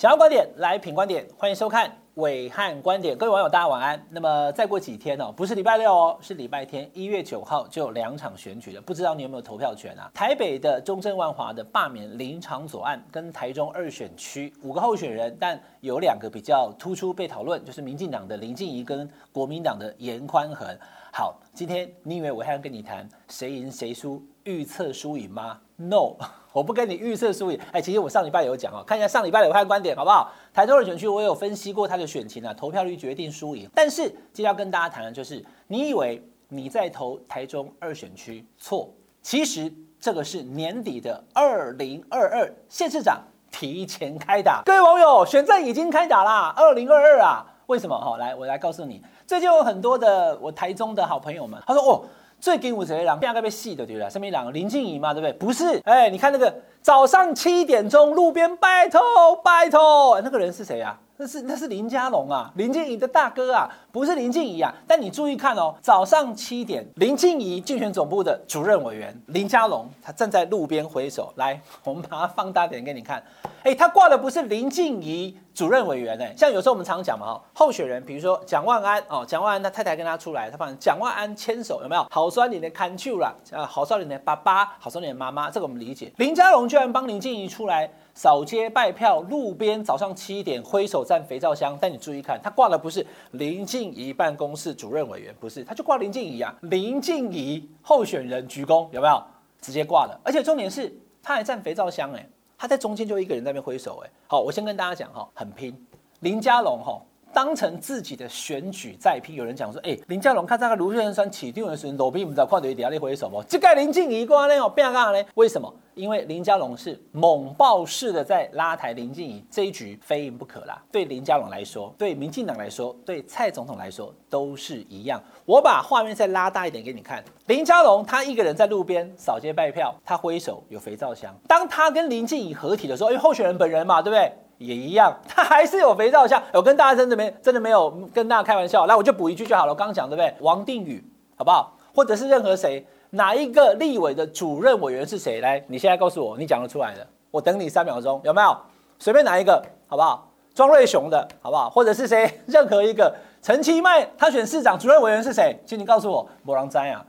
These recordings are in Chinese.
想要观点来品观点，欢迎收看暐瀚观点。各位网友，大家晚安。那么再过几天哦，不是礼拜六哦，是礼拜天，一月九号就有两场选举了。不知道你有没有投票权啊？台北的中正万华的罢免林昶佐案，跟台中二选区五个候选人，但有两个比较突出被讨论，就是民进党的林静怡跟国民党的严宽恒。好，今天你以为我还要跟你谈谁赢谁输、预测输赢吗？No。我不跟你预测输赢，哎，其实我上礼拜有讲哦，看一下上礼拜的暐瀚观点好不好？台中二选区我有分析过他的选情啊，投票率决定输赢。但是今天要跟大家谈的就是，你以为你在投台中二选区错，其实这个是年底的二零二二县市长提前开打。各位网友，选战已经开打啦，二零二二啊，为什么？哈，来，我来告诉你，最近有很多的我台中的好朋友们，他说哦。最近有谁人，第二个被戏的对不对？什么人？林静怡嘛，对不对？不是，哎，你看那个早上七点钟路边拜托拜托，那个人是谁啊？那是那是林佳龙啊，林静怡的大哥啊，不是林静怡啊。但你注意看哦，早上七点，林静怡竞选总部的主任委员林佳龙，他站在路边挥手。来，我们把它放大点给你看。哎，他挂的不是林静怡主任委员哎，像有时候我们常讲嘛，哦，候选人，比如说蒋万安哦，蒋万安他太太跟他出来，他放蒋万安牵手有没有？好酸你的看球啦，啊，好酸你的爸爸，好酸你的妈妈，这个我们理解。林佳龙居然帮林静怡出来。扫街拜票，路边早上七点挥手站肥皂箱，但你注意看，他挂的不是林静怡办公室主任委员，不是，他就挂林静怡啊，林静怡候选人鞠躬，有没有？直接挂了，而且重点是他还站肥皂箱，哎，他在中间就一个人在那边挥手，哎，好，我先跟大家讲哈，很拼，林佳龙哈。当成自己的选举在拼，有人讲说，哎、欸，林佳龙看这个卢秀燕酸起定的时候，罗宾不知道看到底下那回什么？这个林静仪挂那种变干呢？为什么？因为林佳龙是猛爆式的在拉抬林静怡这一局非赢不可啦。对林佳龙来说，对民进党来说，对蔡总统来说都是一样。我把画面再拉大一点给你看，林佳龙他一个人在路边扫街拜票，他挥手有肥皂箱。当他跟林静怡合体的时候，因为候选人本人嘛，对不对？也一样，他还是有肥皂箱。我跟大家真的没真的没有跟大家开玩笑，来我就补一句就好了。我刚刚讲对不对？王定宇，好不好？或者是任何谁，哪一个立委的主任委员是谁？来，你现在告诉我，你讲得出来的，我等你三秒钟，有没有？随便哪一个，好不好？庄瑞雄的，好不好？或者是谁？任何一个陈其迈他选市长主任委员是谁？请你告诉我，没人知啊。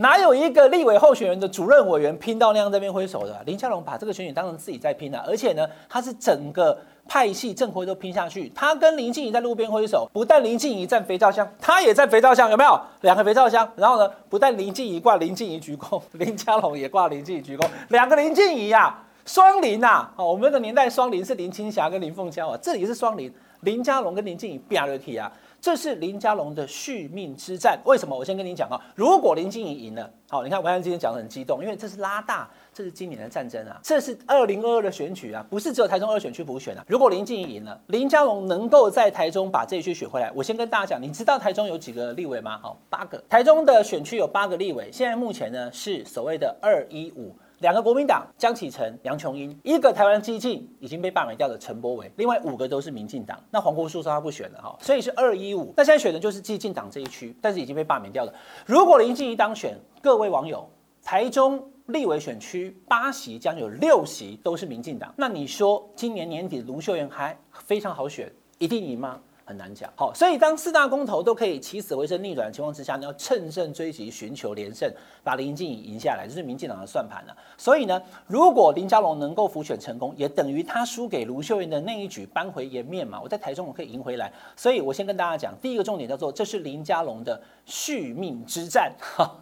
哪有一个立委候选人的主任委员拼到那样这边挥手的？林佳龙把这个选举当成自己在拼啊，而且呢，他是整个派系正辉都拼下去。他跟林静怡在路边挥手，不但林静怡站肥皂箱，他也站肥皂箱，有没有？两个肥皂箱。然后呢，不但林静怡挂林静怡鞠躬，林佳龙也挂林静怡鞠躬，两个林静怡呀，双林呐！哦，我们那个年代双林是林青霞跟林凤娇啊，这里是双林，林佳龙跟林静仪拼了起啊。这是林佳龙的续命之战，为什么？我先跟你讲啊，如果林静怡赢了，好，你看暐瀚今天讲得很激动，因为这是拉大，这是今年的战争啊，这是二零二二的选举啊，不是只有台中二选区补选啊。如果林静怡赢了，林佳龙能够在台中把这一区选回来，我先跟大家讲，你知道台中有几个立委吗？好，八个，台中的选区有八个立委，现在目前呢是所谓的二一五。两个国民党江启臣、杨琼英，一个台湾基进已经被罢免掉的陈柏伟，另外五个都是民进党。那黄国书说他不选了哈，所以是二一五。那现在选的就是基进党这一区，但是已经被罢免掉了。如果林静怡当选，各位网友，台中立委选区八席将有六席都是民进党。那你说今年年底卢秀燕还非常好选，一定赢吗？很难讲，好，所以当四大公投都可以起死回生逆转的情况之下，你要乘胜追击，寻求连胜，把林静仪赢下来，这、是民进党的算盘了。所以呢，如果林佳龙能够辅选成功，也等于他输给卢秀燕的那一局扳回颜面嘛。我在台中我可以赢回来，所以我先跟大家讲，第一个重点叫做这是林佳龙的续命之战，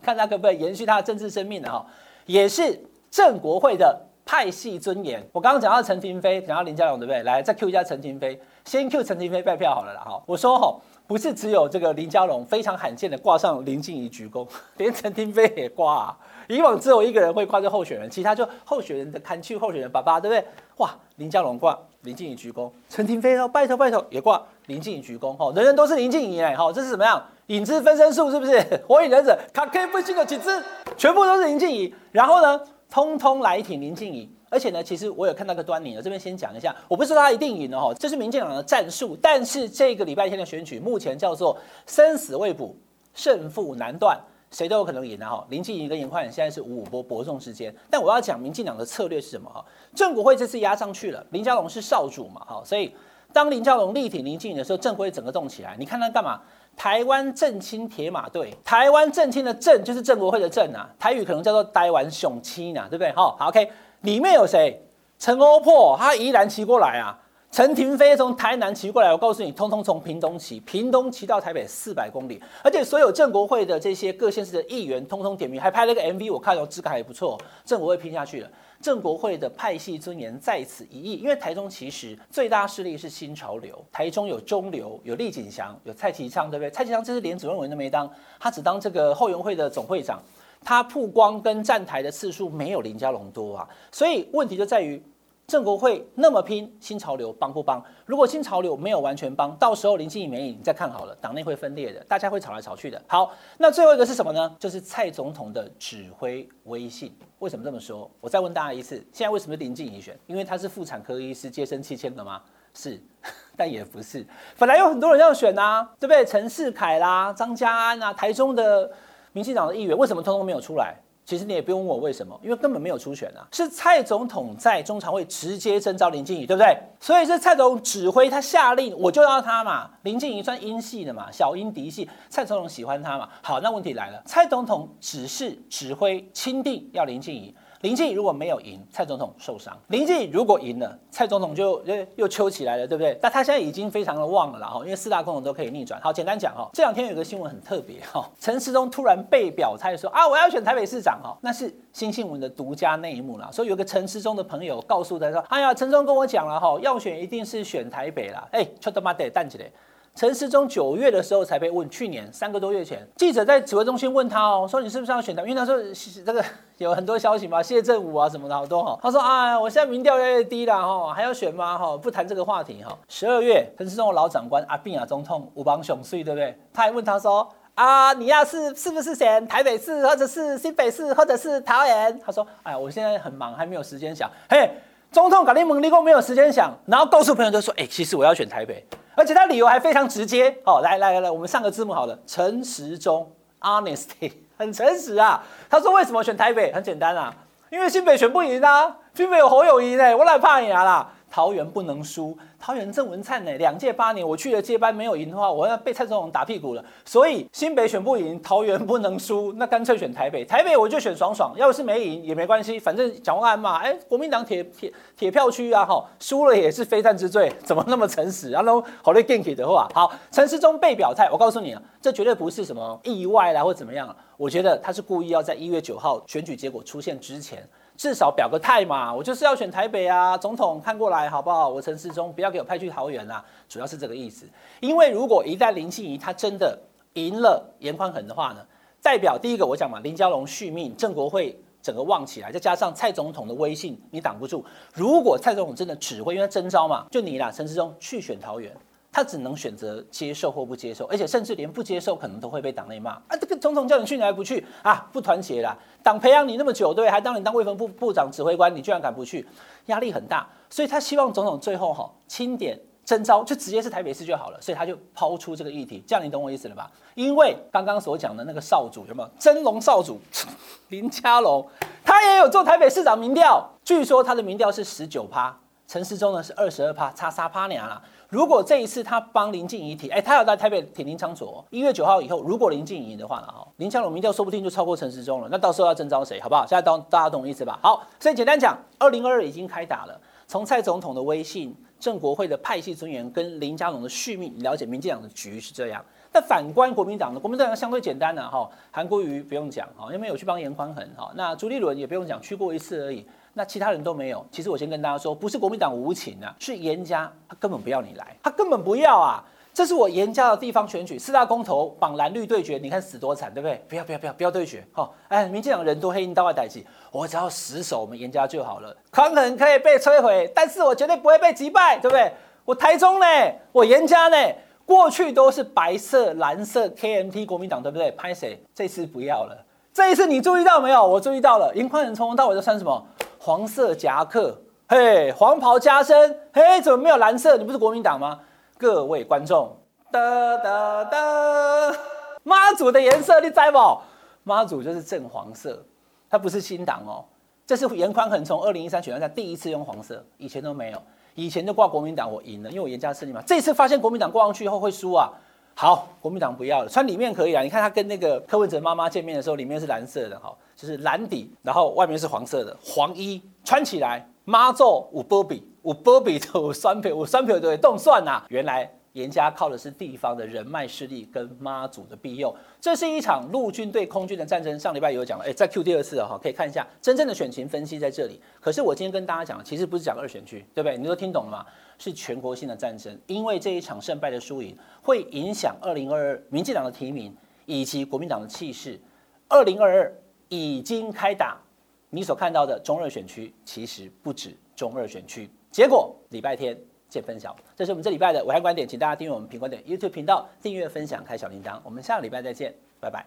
看他可不可以延续他的政治生命的哈，也是正国会的。派系尊严，我刚刚讲到陈亭妃，讲到林佳龙，对不对？来，再 Q 一下陈亭妃，先 Q 陈亭妃拜票好了啦。哈，我说哈，不是只有这个林佳龙非常罕见的挂上林静怡鞠躬，连陈亭妃也挂啊。以往只有一个人会挂这候选人，其他就候选人的看去候选人爸爸，对不对？哇，林佳龙挂林静怡鞠躬，陈亭妃说拜托拜托也挂林静怡鞠躬，哈，人人都是林静怡哎，哈，这是怎么样？影子分身术是不是？火影忍者卡 K 不行的几只，全部都是林静怡，然后呢？通通来挺林静怡，而且呢，其实我有看到个端倪，我这边先讲一下，我不是说他一定赢了哈，这是民进党的战术，但是这个礼拜天的选举目前叫做生死未卜，胜负难断，谁都有可能赢的哈。林静怡跟颜宽现在是五五波伯仲之间，但我要讲民进党的策略是什么哈？正国会这次压上去了，林佳龙是少主嘛哈，所以当林佳龙力挺林静怡的时候，正国会整个动起来。你看他干嘛？台湾正青铁马队，台湾正青的正就是郑国会的正啊，台语可能叫做台湾雄青呐，对不对？好，OK，里面有谁？陈欧破，他宜兰骑过来啊。陈廷飞从台南骑过来，我告诉你，通通从屏东骑，屏东骑到台北四百公里，而且所有正国会的这些各县市的议员，通通点名，还拍了个 MV，我看到质感还不错。正国会拼下去了，正国会的派系尊严在此一役。因为台中其实最大势力是新潮流，台中有中流，有厉景祥，有蔡其昌，对不对？蔡其昌这是连主任委员都没当，他只当这个后援会的总会长，他曝光跟站台的次数没有林佳龙多啊，所以问题就在于。郑国会那么拼，新潮流帮不帮？如果新潮流没有完全帮，到时候林静仪没影，你再看好了，党内会分裂的，大家会吵来吵去的。好，那最后一个是什么呢？就是蔡总统的指挥威信。为什么这么说？我再问大家一次，现在为什么林静仪选？因为他是妇产科医师，接生七千个吗？是，但也不是。本来有很多人要选啊，对不对？陈世凯啦、张家安啊，台中的民进党的议员，为什么通通没有出来？其实你也不用问我为什么，因为根本没有初选啊，是蔡总统在中常会直接征召林静仪，对不对？所以是蔡总指挥他下令，我就要他嘛。林静仪算英系的嘛，小英嫡系，蔡总统喜欢他嘛。好，那问题来了，蔡总统只是指挥钦定要林静仪。林记如果没有赢，蔡总统受伤；林记如果赢了，蔡总统就又又揪起来了，对不对？但他现在已经非常的旺了啦，哈，因为四大共同都可以逆转。好，简单讲哈，这两天有个新闻很特别哈，陈时中突然被表态说啊，我要选台北市长哈，那是新新闻的独家内幕啦。所以有个陈时中的朋友告诉他说，哎呀，陈中跟我讲了哈，要选一定是选台北啦。哎，就他妈得蛋起来。陈时中九月的时候才被问，去年三个多月前，记者在指挥中心问他哦，说你是不是要选他？因为他说这个 有很多消息嘛，谢震武啊什么的好多哈。他说啊，我现在民调越来越低了哈，还要选吗？哈，不谈这个话题哈。十二月，陈时中的老长官阿扁啊总统武邦雄帅对不对？他还问他说啊，你要是是不是选台北市，或者是新北市，或者是桃园？他说哎，我现在很忙，还没有时间想。嘿，总统搞你猛立功没有时间想，然后告诉朋友就说，哎，其实我要选台北。而且他理由还非常直接，好，来来来来，我们上个字幕好了，诚实中，honesty，很诚实啊。他说为什么选台北？很简单啊，因为新北选不赢啊，新北有侯友谊呢，我哪怕你啊啦。桃园不能输，桃园郑文灿呢，两届八年，我去了接班没有赢的话，我要被蔡总统打屁股了。所以新北选不赢，桃园不能输，那干脆选台北。台北我就选爽爽，要是没赢也没关系，反正蒋万安嘛，哎，国民党铁铁铁票区啊，哈，输了也是非战之罪，怎么那么诚实？然后好嘞，ganky 的话，好，陈时中被表态，我告诉你啊，这绝对不是什么意外啦或怎么样，我觉得他是故意要在一月九号选举结果出现之前。至少表个态嘛，我就是要选台北啊，总统看过来好不好？我陈时中不要给我派去桃园啦，主要是这个意思。因为如果一旦林静仪他真的赢了严宽恒的话呢，代表第一个我讲嘛，林佳龙续命，正国会整个旺起来，再加上蔡总统的威信，你挡不住。如果蔡总统真的指挥，因为征召嘛，就你啦，陈时中去选桃园。他只能选择接受或不接受，而且甚至连不接受可能都会被党内骂啊！这个总统叫你去，你还不去啊？不团结啦！党培养你那么久，对，还当你当卫福部部长指挥官，你居然敢不去？压力很大，所以他希望总统最后哈清点征召，就直接是台北市就好了。所以他就抛出这个议题，这样你懂我意思了吧？因为刚刚所讲的那个少主有没有真龙少主林佳龙，他也有做台北市长民调，据说他的民调是十九趴，陈时中呢是二十二趴，差三趴娘啦。如果这一次他帮林静怡提，哎，他要在台北挺林昶佐，一月九号以后，如果林静怡的话呢，哈，林佳龙民调说不定就超过陈时中了，那到时候要征召谁，好不好？现在当大家懂我意思吧？好，所以简单讲，二零二二已经开打了，从蔡总统的威信、郑国会的派系尊严跟林佳龙的续命，了解民进党的局是这样。那反观国民党呢？国民党相对简单的哈，韩国瑜不用讲哈，因为有去帮严宽恒哈，那朱立伦也不用讲，去过一次而已。那其他人都没有。其实我先跟大家说，不是国民党无情啊，是严家他根本不要你来，他根本不要啊。这是我严家的地方选举，四大公投绑蓝绿对决，你看死多惨，对不对？不要不要不要不要对决，哈，哎，民进党人多黑鹰到外代际，我只要死守我们严家就好了。宽恒可以被摧毁，但是我绝对不会被击败，对不对？我台中呢，我严家呢，过去都是白色蓝色 KMT 国民党，对不对？拍谁？这次不要了，这一次你注意到没有？我注意到了，颜宽恒从头到尾都穿什么？黄色夹克，嘿，黄袍加身，嘿，怎么没有蓝色？你不是国民党吗？各位观众，哒哒哒，妈祖的颜色你知不？妈祖就是正黄色，它不是新党哦。这是严宽恒从二零一三选战下第一次用黄色，以前都没有，以前就挂国民党，我赢了，因为我严家胜利嘛。这次发现国民党挂上去以后会输啊，好，国民党不要了，穿里面可以啊。你看他跟那个柯文哲妈妈见面的时候，里面是蓝色的，哈，就是蓝底，然后外面是黄色的黄衣，穿起来妈祖有保庇，有保庇就有选票，有选票就会动算呐，原来。严家靠的是地方的人脉势力跟妈祖的庇佑，这是一场陆军对空军的战争。上礼拜有讲了，哎，在 Q 第二次了哈，可以看一下真正的选情分析在这里。可是我今天跟大家讲，其实不是讲二选区，对不对？你都听懂了吗？是全国性的战争，因为这一场胜败的输赢会影响二零二二民进党的提名以及国民党的气势。二零二二已经开打，你所看到的中二选区其实不止中二选区。结果礼拜天。见分晓，这是我们这礼拜的武汉观点，请大家订阅我们评观点 YouTube 频道，订阅、分享、开小铃铛。我们下个礼拜再见，拜拜。